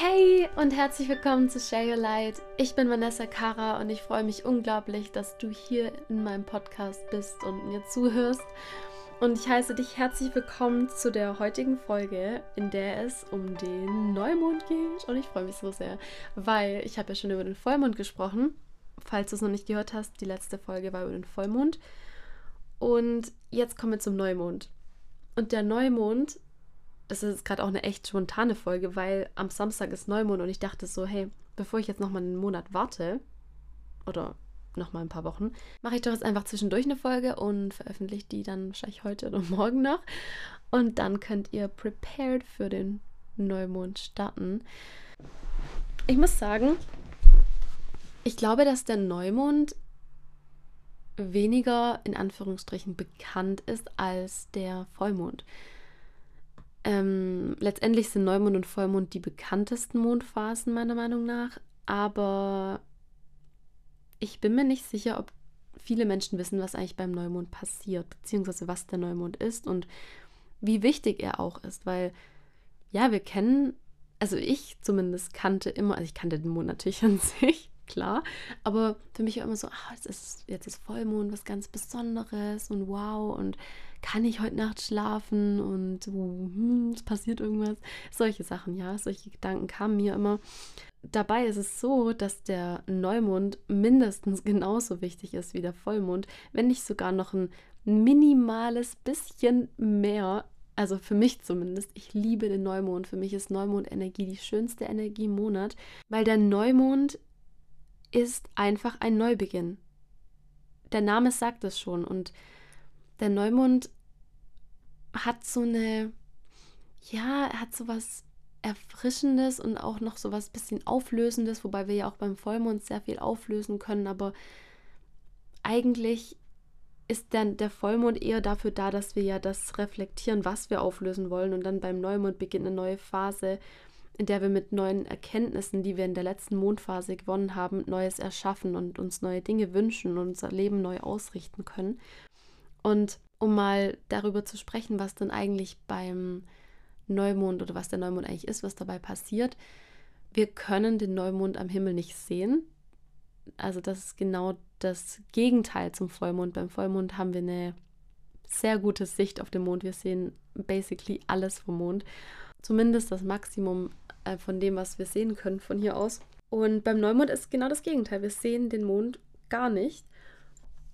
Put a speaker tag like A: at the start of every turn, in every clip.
A: Hey und herzlich willkommen zu Share Your Light. Ich bin Vanessa Kara und ich freue mich unglaublich, dass du hier in meinem Podcast bist und mir zuhörst. Und ich heiße dich herzlich willkommen zu der heutigen Folge, in der es um den Neumond geht. Und ich freue mich so sehr, weil ich habe ja schon über den Vollmond gesprochen. Falls du es noch nicht gehört hast, die letzte Folge war über den Vollmond. Und jetzt kommen wir zum Neumond. Und der Neumond das ist gerade auch eine echt spontane Folge, weil am Samstag ist Neumond und ich dachte so, hey, bevor ich jetzt nochmal einen Monat warte, oder nochmal ein paar Wochen, mache ich doch jetzt einfach zwischendurch eine Folge und veröffentliche die dann wahrscheinlich heute oder morgen noch. Und dann könnt ihr prepared für den Neumond starten. Ich muss sagen, ich glaube, dass der Neumond weniger in Anführungsstrichen bekannt ist als der Vollmond. Ähm, letztendlich sind Neumond und Vollmond die bekanntesten Mondphasen meiner Meinung nach, aber ich bin mir nicht sicher, ob viele Menschen wissen, was eigentlich beim Neumond passiert, beziehungsweise was der Neumond ist und wie wichtig er auch ist, weil ja, wir kennen, also ich zumindest kannte immer, also ich kannte den Mond natürlich an sich, klar, aber für mich war immer so, jetzt ist, jetzt ist Vollmond was ganz Besonderes und wow und kann ich heute Nacht schlafen und hm, es passiert irgendwas. Solche Sachen, ja, solche Gedanken kamen mir immer. Dabei ist es so, dass der Neumond mindestens genauso wichtig ist wie der Vollmond, wenn nicht sogar noch ein minimales bisschen mehr. Also für mich zumindest, ich liebe den Neumond. Für mich ist Neumond-Energie die schönste Energie im Monat, weil der Neumond ist einfach ein Neubeginn. Der Name sagt es schon und der Neumond hat so eine, ja, er hat so was Erfrischendes und auch noch so was bisschen Auflösendes, wobei wir ja auch beim Vollmond sehr viel auflösen können, aber eigentlich ist dann der Vollmond eher dafür da, dass wir ja das reflektieren, was wir auflösen wollen und dann beim Neumond beginnt eine neue Phase, in der wir mit neuen Erkenntnissen, die wir in der letzten Mondphase gewonnen haben, Neues erschaffen und uns neue Dinge wünschen und unser Leben neu ausrichten können. Und um mal darüber zu sprechen, was denn eigentlich beim Neumond oder was der Neumond eigentlich ist, was dabei passiert. Wir können den Neumond am Himmel nicht sehen. Also das ist genau das Gegenteil zum Vollmond. Beim Vollmond haben wir eine sehr gute Sicht auf den Mond. Wir sehen basically alles vom Mond. Zumindest das Maximum äh, von dem, was wir sehen können von hier aus. Und beim Neumond ist genau das Gegenteil. Wir sehen den Mond gar nicht.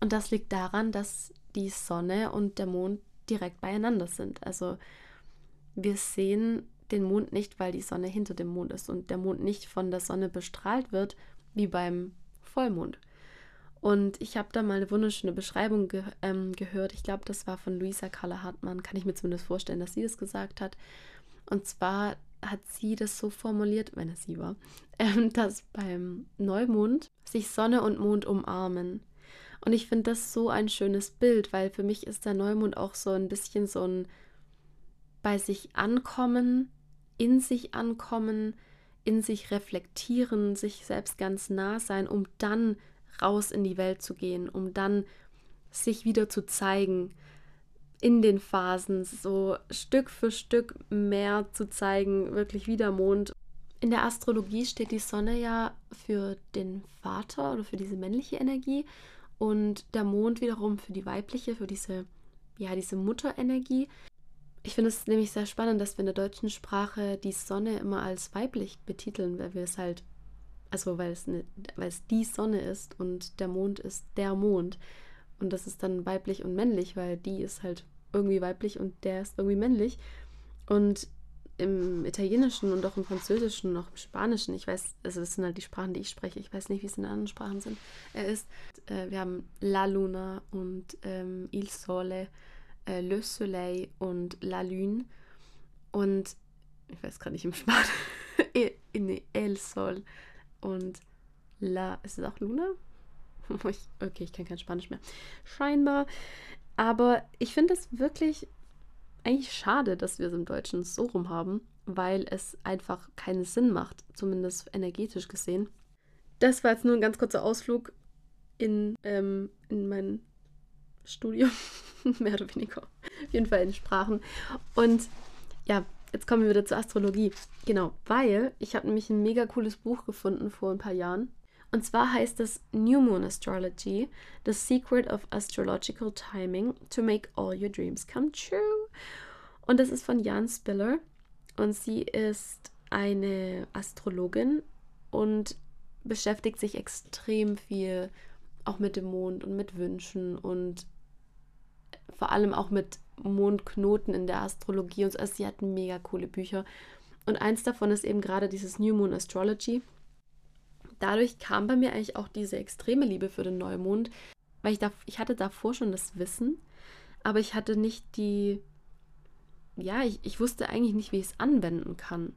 A: Und das liegt daran, dass die Sonne und der Mond direkt beieinander sind. Also wir sehen den Mond nicht, weil die Sonne hinter dem Mond ist und der Mond nicht von der Sonne bestrahlt wird, wie beim Vollmond. Und ich habe da mal eine wunderschöne Beschreibung ge ähm, gehört. Ich glaube, das war von Luisa Carla Hartmann. Kann ich mir zumindest vorstellen, dass sie das gesagt hat. Und zwar hat sie das so formuliert, wenn es sie war, äh, dass beim Neumond sich Sonne und Mond umarmen. Und ich finde das so ein schönes Bild, weil für mich ist der Neumond auch so ein bisschen so ein bei sich ankommen, in sich ankommen, in sich reflektieren, sich selbst ganz nah sein, um dann raus in die Welt zu gehen, um dann sich wieder zu zeigen in den Phasen, so Stück für Stück mehr zu zeigen, wirklich wie der Mond. In der Astrologie steht die Sonne ja für den Vater oder für diese männliche Energie und der Mond wiederum für die weibliche, für diese, ja, diese Mutterenergie. Ich finde es nämlich sehr spannend, dass wir in der deutschen Sprache die Sonne immer als weiblich betiteln, weil wir es halt, also weil es, eine, weil es die Sonne ist und der Mond ist der Mond. Und das ist dann weiblich und männlich, weil die ist halt irgendwie weiblich und der ist irgendwie männlich. Und im Italienischen und auch im Französischen und auch im Spanischen, ich weiß, also das sind halt die Sprachen, die ich spreche, ich weiß nicht, wie es in anderen Sprachen sind, er ist, äh, wir haben La Luna und ähm, Il Sole, äh, Le Soleil und La Lune und ich weiß gerade nicht im Spanischen, nee, El Sol und La, ist es auch Luna? okay, ich kann kein Spanisch mehr. Scheinbar. Aber ich finde es wirklich eigentlich schade, dass wir es im Deutschen so rum haben, weil es einfach keinen Sinn macht, zumindest energetisch gesehen. Das war jetzt nur ein ganz kurzer Ausflug in, ähm, in mein Studium, mehr oder weniger. Auf jeden Fall in Sprachen. Und ja, jetzt kommen wir wieder zur Astrologie. Genau, weil ich habe nämlich ein mega cooles Buch gefunden vor ein paar Jahren. Und zwar heißt es New Moon Astrology, The Secret of Astrological Timing to Make All Your Dreams Come True. Und das ist von Jan Spiller. Und sie ist eine Astrologin und beschäftigt sich extrem viel auch mit dem Mond und mit Wünschen und vor allem auch mit Mondknoten in der Astrologie und so. Also sie hat mega coole Bücher. Und eins davon ist eben gerade dieses New Moon Astrology. Dadurch kam bei mir eigentlich auch diese extreme Liebe für den Neumond, weil ich, da, ich hatte davor schon das Wissen, aber ich hatte nicht die, ja, ich, ich wusste eigentlich nicht, wie ich es anwenden kann.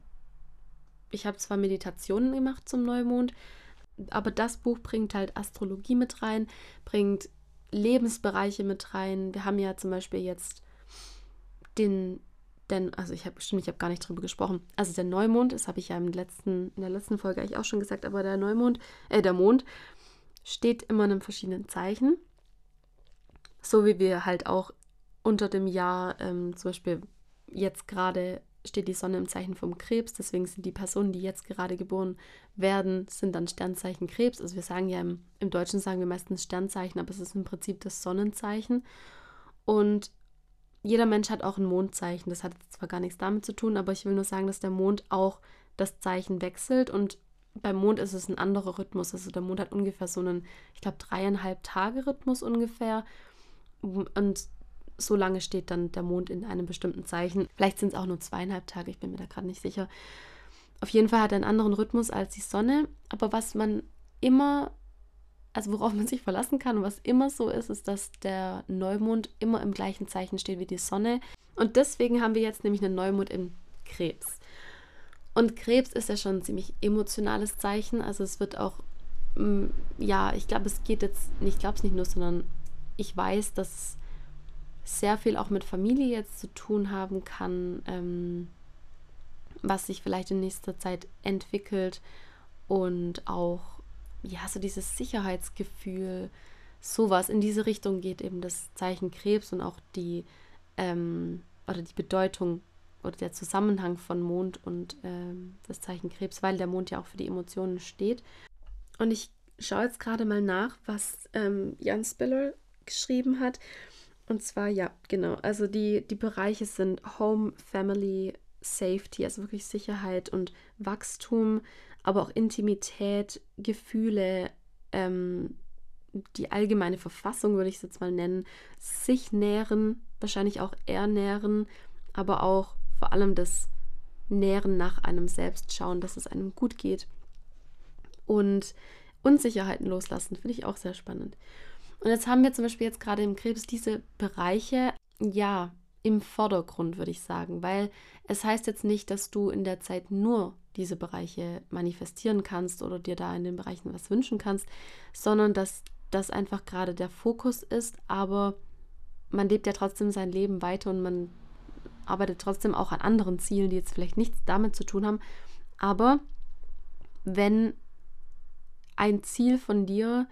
A: Ich habe zwar Meditationen gemacht zum Neumond, aber das Buch bringt halt Astrologie mit rein, bringt Lebensbereiche mit rein. Wir haben ja zum Beispiel jetzt den, denn, also ich habe bestimmt, ich habe gar nicht drüber gesprochen. Also der Neumond, das habe ich ja im letzten, in der letzten Folge eigentlich auch schon gesagt, aber der Neumond, äh, der Mond steht immer in einem verschiedenen Zeichen. So wie wir halt auch unter dem Jahr, ähm, zum Beispiel jetzt gerade steht die Sonne im Zeichen vom Krebs, deswegen sind die Personen, die jetzt gerade geboren werden, sind dann Sternzeichen Krebs. Also wir sagen ja im, im Deutschen sagen wir meistens Sternzeichen, aber es ist im Prinzip das Sonnenzeichen. Und jeder Mensch hat auch ein Mondzeichen. Das hat zwar gar nichts damit zu tun, aber ich will nur sagen, dass der Mond auch das Zeichen wechselt und beim Mond ist es ein anderer Rhythmus. Also der Mond hat ungefähr so einen, ich glaube, dreieinhalb Tage Rhythmus ungefähr. Und so lange steht dann der Mond in einem bestimmten Zeichen. Vielleicht sind es auch nur zweieinhalb Tage, ich bin mir da gerade nicht sicher. Auf jeden Fall hat er einen anderen Rhythmus als die Sonne. Aber was man immer, also worauf man sich verlassen kann und was immer so ist, ist, dass der Neumond immer im gleichen Zeichen steht wie die Sonne. Und deswegen haben wir jetzt nämlich einen Neumond im Krebs. Und Krebs ist ja schon ein ziemlich emotionales Zeichen. Also es wird auch, mm, ja, ich glaube, es geht jetzt, ich glaube es nicht nur, sondern ich weiß, dass sehr viel auch mit Familie jetzt zu tun haben kann, ähm, was sich vielleicht in nächster Zeit entwickelt und auch, ja, so dieses Sicherheitsgefühl, sowas in diese Richtung geht eben das Zeichen Krebs und auch die, ähm, oder die Bedeutung oder der Zusammenhang von Mond und ähm, das Zeichen Krebs, weil der Mond ja auch für die Emotionen steht. Und ich schaue jetzt gerade mal nach, was ähm, Jan Spiller geschrieben hat. Und zwar, ja, genau. Also die, die Bereiche sind Home, Family, Safety, also wirklich Sicherheit und Wachstum, aber auch Intimität, Gefühle, ähm, die allgemeine Verfassung würde ich es jetzt mal nennen, sich nähren, wahrscheinlich auch ernähren, aber auch vor allem das Nähren nach einem selbst schauen, dass es einem gut geht und Unsicherheiten loslassen, finde ich auch sehr spannend. Und jetzt haben wir zum Beispiel jetzt gerade im Krebs diese Bereiche, ja, im Vordergrund, würde ich sagen, weil es heißt jetzt nicht, dass du in der Zeit nur diese Bereiche manifestieren kannst oder dir da in den Bereichen was wünschen kannst, sondern dass das einfach gerade der Fokus ist, aber man lebt ja trotzdem sein Leben weiter und man arbeitet trotzdem auch an anderen Zielen, die jetzt vielleicht nichts damit zu tun haben. Aber wenn ein Ziel von dir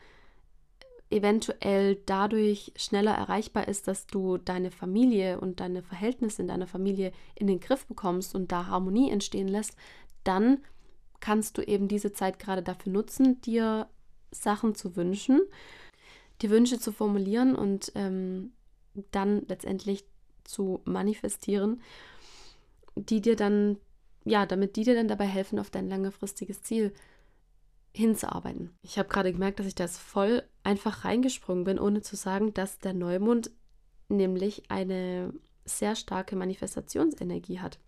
A: eventuell dadurch schneller erreichbar ist, dass du deine Familie und deine Verhältnisse in deiner Familie in den Griff bekommst und da Harmonie entstehen lässt, dann kannst du eben diese Zeit gerade dafür nutzen, dir Sachen zu wünschen, die Wünsche zu formulieren und ähm, dann letztendlich zu manifestieren, die dir dann, ja, damit die dir dann dabei helfen, auf dein langfristiges Ziel zu hinzuarbeiten. Ich habe gerade gemerkt, dass ich das voll einfach reingesprungen bin, ohne zu sagen, dass der Neumond nämlich eine sehr starke Manifestationsenergie hat.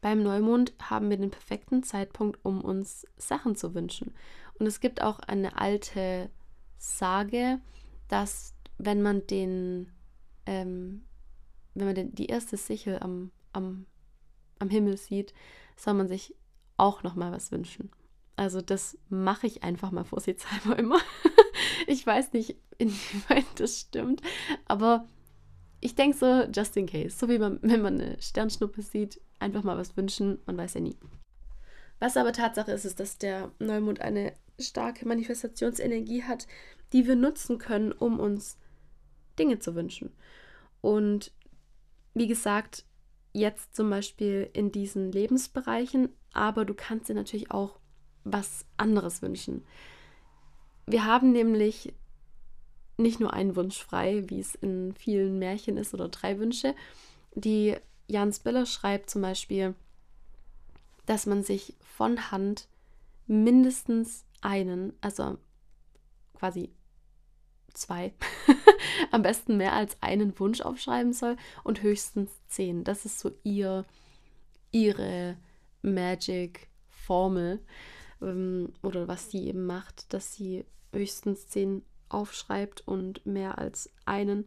A: Beim Neumond haben wir den perfekten Zeitpunkt, um uns Sachen zu wünschen. Und es gibt auch eine alte Sage, dass wenn man den, ähm, wenn man den, die erste Sichel am, am, am Himmel sieht, soll man sich auch noch mal was wünschen. Also das mache ich einfach mal vorsichtshalber immer. Ich weiß nicht, inwieweit das stimmt, aber ich denke so, just in case. So wie man, wenn man eine Sternschnuppe sieht, einfach mal was wünschen, man weiß ja nie. Was aber Tatsache ist, ist, dass der Neumond eine starke Manifestationsenergie hat, die wir nutzen können, um uns Dinge zu wünschen. Und wie gesagt, jetzt zum Beispiel in diesen Lebensbereichen, aber du kannst dir natürlich auch was anderes wünschen. Wir haben nämlich nicht nur einen Wunsch frei, wie es in vielen Märchen ist, oder drei Wünsche. Die Jan Spiller schreibt zum Beispiel, dass man sich von Hand mindestens einen, also quasi zwei, am besten mehr als einen Wunsch aufschreiben soll und höchstens zehn. Das ist so ihr, ihre Magic-Formel ähm, oder was sie eben macht, dass sie höchstens zehn aufschreibt und mehr als einen.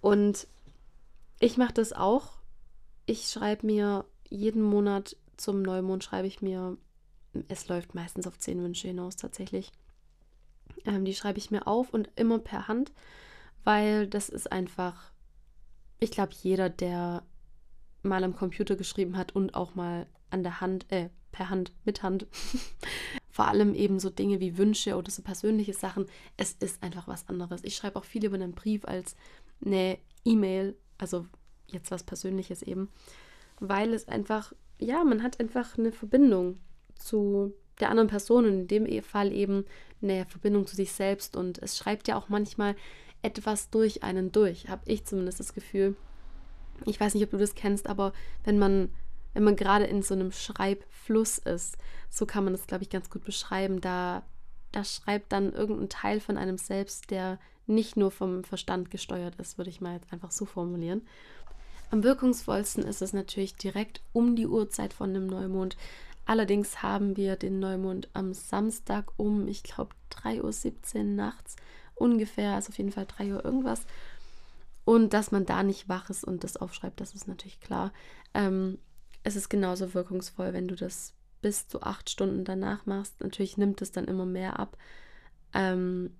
A: Und ich mache das auch. Ich schreibe mir jeden Monat zum Neumond schreibe ich mir, es läuft meistens auf zehn Wünsche hinaus tatsächlich. Ähm, die schreibe ich mir auf und immer per Hand, weil das ist einfach, ich glaube, jeder, der mal am Computer geschrieben hat und auch mal an der Hand, äh, per Hand, mit Hand, vor allem eben so Dinge wie Wünsche oder so persönliche Sachen, es ist einfach was anderes. Ich schreibe auch viel über einen Brief als eine E-Mail, also jetzt was Persönliches eben, weil es einfach, ja, man hat einfach eine Verbindung zu der anderen Person und in dem e- Fall eben eine Verbindung zu sich selbst und es schreibt ja auch manchmal etwas durch einen durch, habe ich zumindest das Gefühl. Ich weiß nicht, ob du das kennst, aber wenn man wenn man gerade in so einem Schreibfluss ist, so kann man das glaube ich ganz gut beschreiben, da da schreibt dann irgendein Teil von einem selbst, der nicht nur vom Verstand gesteuert ist, würde ich mal jetzt einfach so formulieren. Am wirkungsvollsten ist es natürlich direkt um die Uhrzeit von dem Neumond. Allerdings haben wir den Neumond am Samstag um, ich glaube, 3.17 Uhr nachts ungefähr, also auf jeden Fall 3 Uhr irgendwas. Und dass man da nicht wach ist und das aufschreibt, das ist natürlich klar. Ähm, es ist genauso wirkungsvoll, wenn du das bis zu acht Stunden danach machst. Natürlich nimmt es dann immer mehr ab. Ähm,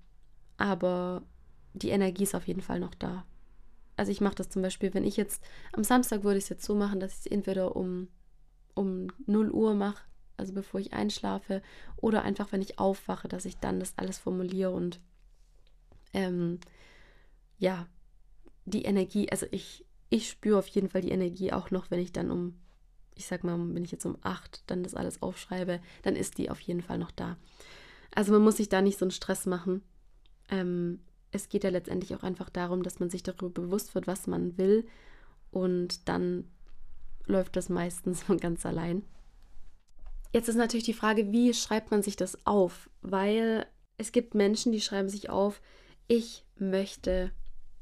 A: aber die Energie ist auf jeden Fall noch da. Also ich mache das zum Beispiel, wenn ich jetzt am Samstag würde ich es jetzt so machen, dass ich es entweder um um 0 Uhr mache, also bevor ich einschlafe, oder einfach, wenn ich aufwache, dass ich dann das alles formuliere und ähm, ja, die Energie, also ich, ich spüre auf jeden Fall die Energie auch noch, wenn ich dann um, ich sag mal, wenn ich jetzt um 8 dann das alles aufschreibe, dann ist die auf jeden Fall noch da. Also man muss sich da nicht so einen Stress machen. Ähm, es geht ja letztendlich auch einfach darum, dass man sich darüber bewusst wird, was man will und dann läuft das meistens von ganz allein. Jetzt ist natürlich die Frage, wie schreibt man sich das auf? Weil es gibt Menschen, die schreiben sich auf, ich möchte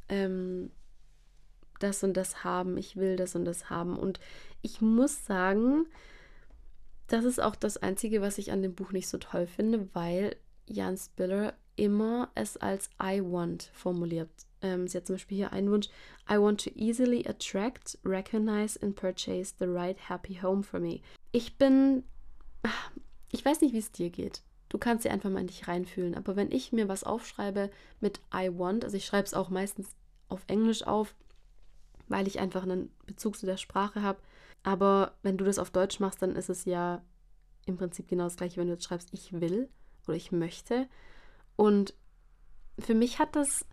A: ähm, das und das haben, ich will das und das haben. Und ich muss sagen, das ist auch das Einzige, was ich an dem Buch nicht so toll finde, weil Jan Spiller immer es als I want formuliert. Ähm, sie hat zum Beispiel hier einen Wunsch: I want to easily attract, recognize and purchase the right happy home for me. Ich bin. Ich weiß nicht, wie es dir geht. Du kannst dir einfach mal in dich reinfühlen. Aber wenn ich mir was aufschreibe mit I want, also ich schreibe es auch meistens auf Englisch auf, weil ich einfach einen Bezug zu der Sprache habe. Aber wenn du das auf Deutsch machst, dann ist es ja im Prinzip genau das gleiche, wenn du jetzt schreibst, ich will oder ich möchte. Und für mich hat das,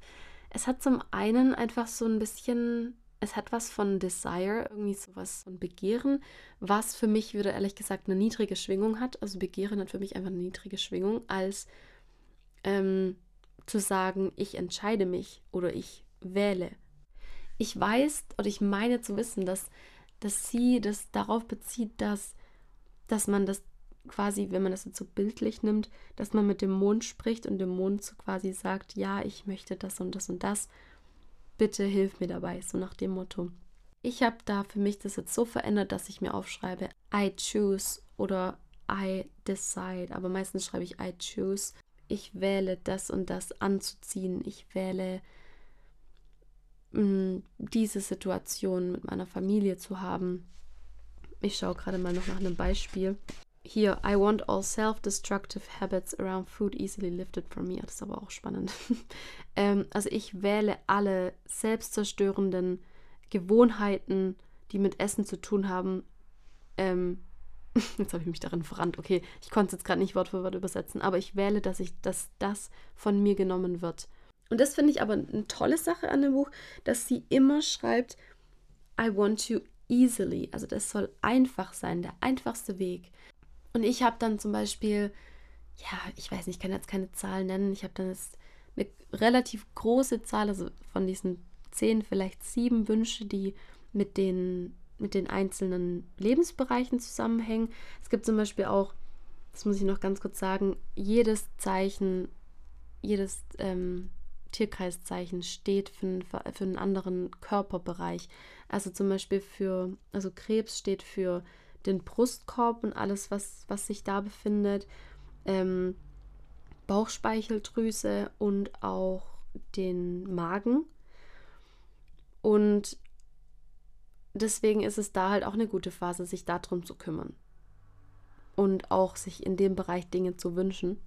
A: es hat zum einen einfach so ein bisschen, es hat was von Desire, irgendwie sowas von Begehren, was für mich wieder ehrlich gesagt eine niedrige Schwingung hat. Also Begehren hat für mich einfach eine niedrige Schwingung, als ähm, zu sagen, ich entscheide mich oder ich wähle. Ich weiß oder ich meine zu wissen, dass, dass sie das darauf bezieht, dass, dass man das quasi, wenn man das jetzt so bildlich nimmt, dass man mit dem Mond spricht und dem Mond so quasi sagt, ja, ich möchte das und das und das, bitte hilf mir dabei, so nach dem Motto. Ich habe da für mich das jetzt so verändert, dass ich mir aufschreibe, I choose oder I decide, aber meistens schreibe ich I choose. Ich wähle das und das anzuziehen. Ich wähle diese Situation mit meiner Familie zu haben. Ich schaue gerade mal noch nach einem Beispiel. Hier, I want all self-destructive habits around food easily lifted from me. Das ist aber auch spannend. ähm, also ich wähle alle selbstzerstörenden Gewohnheiten, die mit Essen zu tun haben. Ähm, jetzt habe ich mich darin verrannt. Okay, ich konnte es jetzt gerade nicht Wort für Wort übersetzen, aber ich wähle, dass ich, dass das von mir genommen wird. Und das finde ich aber eine tolle Sache an dem Buch, dass sie immer schreibt, I want to easily, also das soll einfach sein, der einfachste Weg. Und ich habe dann zum Beispiel, ja, ich weiß nicht, ich kann jetzt keine Zahl nennen, ich habe dann jetzt eine relativ große Zahl, also von diesen zehn, vielleicht sieben Wünsche, die mit den, mit den einzelnen Lebensbereichen zusammenhängen. Es gibt zum Beispiel auch, das muss ich noch ganz kurz sagen, jedes Zeichen, jedes ähm, Tierkreiszeichen steht für einen, für einen anderen Körperbereich. Also zum Beispiel für, also Krebs steht für den Brustkorb und alles, was, was sich da befindet. Ähm, Bauchspeicheldrüse und auch den Magen. Und deswegen ist es da halt auch eine gute Phase, sich darum zu kümmern. Und auch sich in dem Bereich Dinge zu wünschen.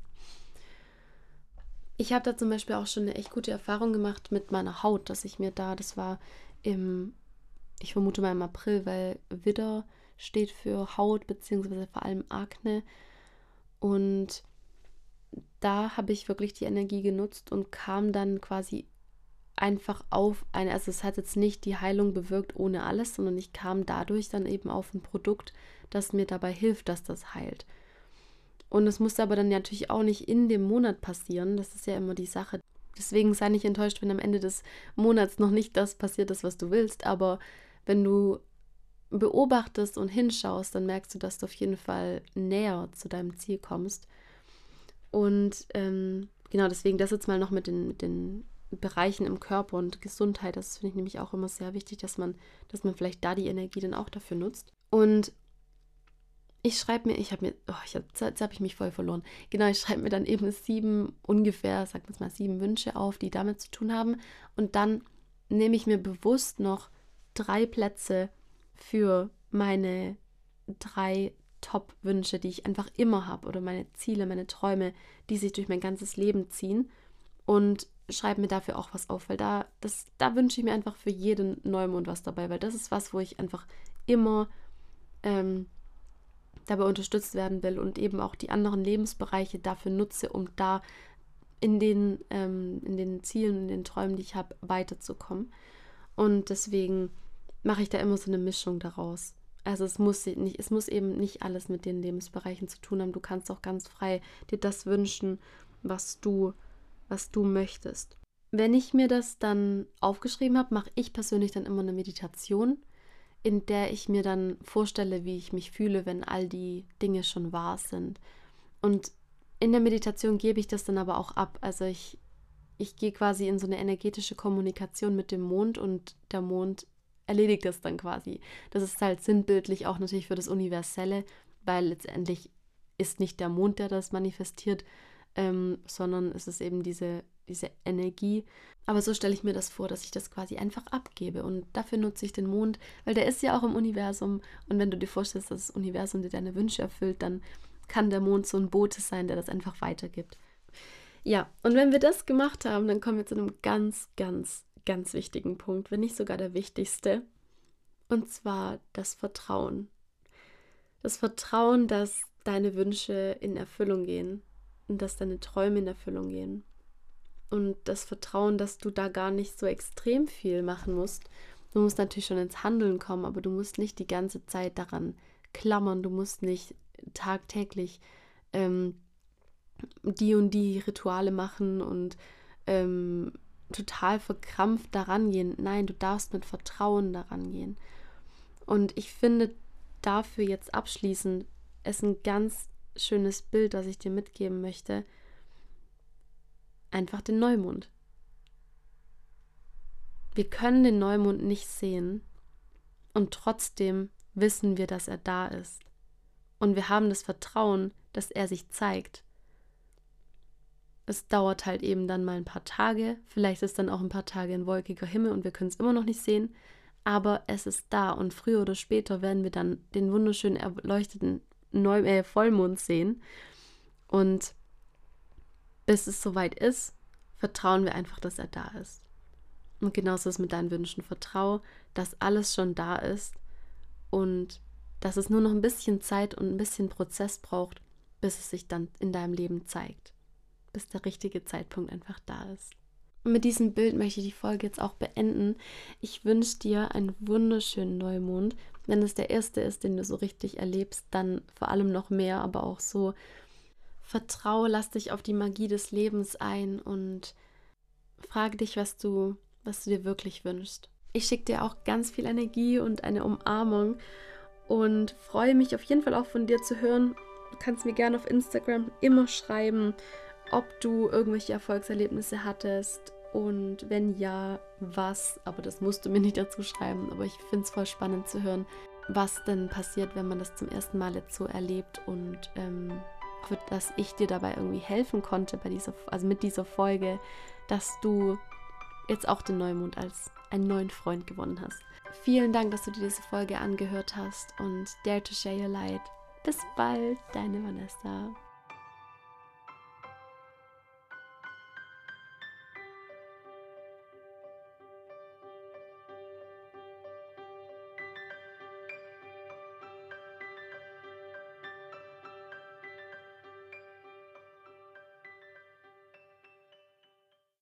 A: Ich habe da zum Beispiel auch schon eine echt gute Erfahrung gemacht mit meiner Haut, dass ich mir da, das war im, ich vermute mal im April, weil Widder steht für Haut, beziehungsweise vor allem Akne. Und da habe ich wirklich die Energie genutzt und kam dann quasi einfach auf eine, also es hat jetzt nicht die Heilung bewirkt ohne alles, sondern ich kam dadurch dann eben auf ein Produkt, das mir dabei hilft, dass das heilt. Und es musste aber dann natürlich auch nicht in dem Monat passieren, das ist ja immer die Sache. Deswegen sei nicht enttäuscht, wenn am Ende des Monats noch nicht das passiert ist, was du willst, aber wenn du beobachtest und hinschaust, dann merkst du, dass du auf jeden Fall näher zu deinem Ziel kommst. Und ähm, genau deswegen das jetzt mal noch mit den, mit den Bereichen im Körper und Gesundheit. Das finde ich nämlich auch immer sehr wichtig, dass man, dass man vielleicht da die Energie dann auch dafür nutzt. Und ich schreibe mir, ich habe mir, oh, ich hab, jetzt habe ich mich voll verloren. Genau, ich schreibe mir dann eben sieben, ungefähr, sagen wir mal, sieben Wünsche auf, die damit zu tun haben. Und dann nehme ich mir bewusst noch drei Plätze für meine drei Top-Wünsche, die ich einfach immer habe oder meine Ziele, meine Träume, die sich durch mein ganzes Leben ziehen und schreibe mir dafür auch was auf, weil da, das, da wünsche ich mir einfach für jeden Neumond was dabei, weil das ist was, wo ich einfach immer ähm, dabei unterstützt werden will und eben auch die anderen Lebensbereiche dafür nutze, um da in den, ähm, in den Zielen, in den Träumen, die ich habe, weiterzukommen. Und deswegen mache ich da immer so eine Mischung daraus. Also es muss nicht, es muss eben nicht alles mit den Lebensbereichen zu tun haben. Du kannst auch ganz frei dir das wünschen, was du, was du möchtest. Wenn ich mir das dann aufgeschrieben habe, mache ich persönlich dann immer eine Meditation, in der ich mir dann vorstelle, wie ich mich fühle, wenn all die Dinge schon wahr sind. Und in der Meditation gebe ich das dann aber auch ab. Also ich, ich gehe quasi in so eine energetische Kommunikation mit dem Mond und der Mond erledigt es dann quasi. Das ist halt sinnbildlich auch natürlich für das Universelle, weil letztendlich ist nicht der Mond, der das manifestiert, ähm, sondern es ist eben diese, diese Energie. Aber so stelle ich mir das vor, dass ich das quasi einfach abgebe. Und dafür nutze ich den Mond, weil der ist ja auch im Universum. Und wenn du dir vorstellst, dass das Universum dir deine Wünsche erfüllt, dann kann der Mond so ein Bote sein, der das einfach weitergibt. Ja, und wenn wir das gemacht haben, dann kommen wir zu einem ganz, ganz ganz wichtigen Punkt, wenn nicht sogar der wichtigste. Und zwar das Vertrauen. Das Vertrauen, dass deine Wünsche in Erfüllung gehen und dass deine Träume in Erfüllung gehen. Und das Vertrauen, dass du da gar nicht so extrem viel machen musst. Du musst natürlich schon ins Handeln kommen, aber du musst nicht die ganze Zeit daran klammern. Du musst nicht tagtäglich ähm, die und die Rituale machen und ähm, total verkrampft daran gehen. Nein, du darfst mit Vertrauen daran gehen. Und ich finde dafür jetzt abschließend ist ein ganz schönes Bild, das ich dir mitgeben möchte. Einfach den Neumond. Wir können den Neumond nicht sehen und trotzdem wissen wir, dass er da ist. Und wir haben das Vertrauen, dass er sich zeigt es dauert halt eben dann mal ein paar Tage. Vielleicht ist dann auch ein paar Tage ein wolkiger Himmel und wir können es immer noch nicht sehen. Aber es ist da und früher oder später werden wir dann den wunderschönen erleuchteten Neu äh, Vollmond sehen. Und bis es soweit ist, vertrauen wir einfach, dass er da ist. Und genauso ist es mit deinen Wünschen. Vertrau, dass alles schon da ist und dass es nur noch ein bisschen Zeit und ein bisschen Prozess braucht, bis es sich dann in deinem Leben zeigt bis der richtige Zeitpunkt einfach da ist. mit diesem Bild möchte ich die Folge jetzt auch beenden. Ich wünsche dir einen wunderschönen Neumond. Wenn es der erste ist, den du so richtig erlebst, dann vor allem noch mehr, aber auch so. Vertraue, lass dich auf die Magie des Lebens ein und frage dich, was du, was du dir wirklich wünschst. Ich schicke dir auch ganz viel Energie und eine Umarmung und freue mich auf jeden Fall auch von dir zu hören. Du kannst mir gerne auf Instagram immer schreiben, ob du irgendwelche Erfolgserlebnisse hattest und wenn ja, was. Aber das musst du mir nicht dazu schreiben. Aber ich finde es voll spannend zu hören, was denn passiert, wenn man das zum ersten Mal jetzt so erlebt und ähm, hoffe, dass ich dir dabei irgendwie helfen konnte bei dieser, also mit dieser Folge, dass du jetzt auch den Neumond als einen neuen Freund gewonnen hast. Vielen Dank, dass du dir diese Folge angehört hast und Dare to Share Your Light. Bis bald, deine Vanessa.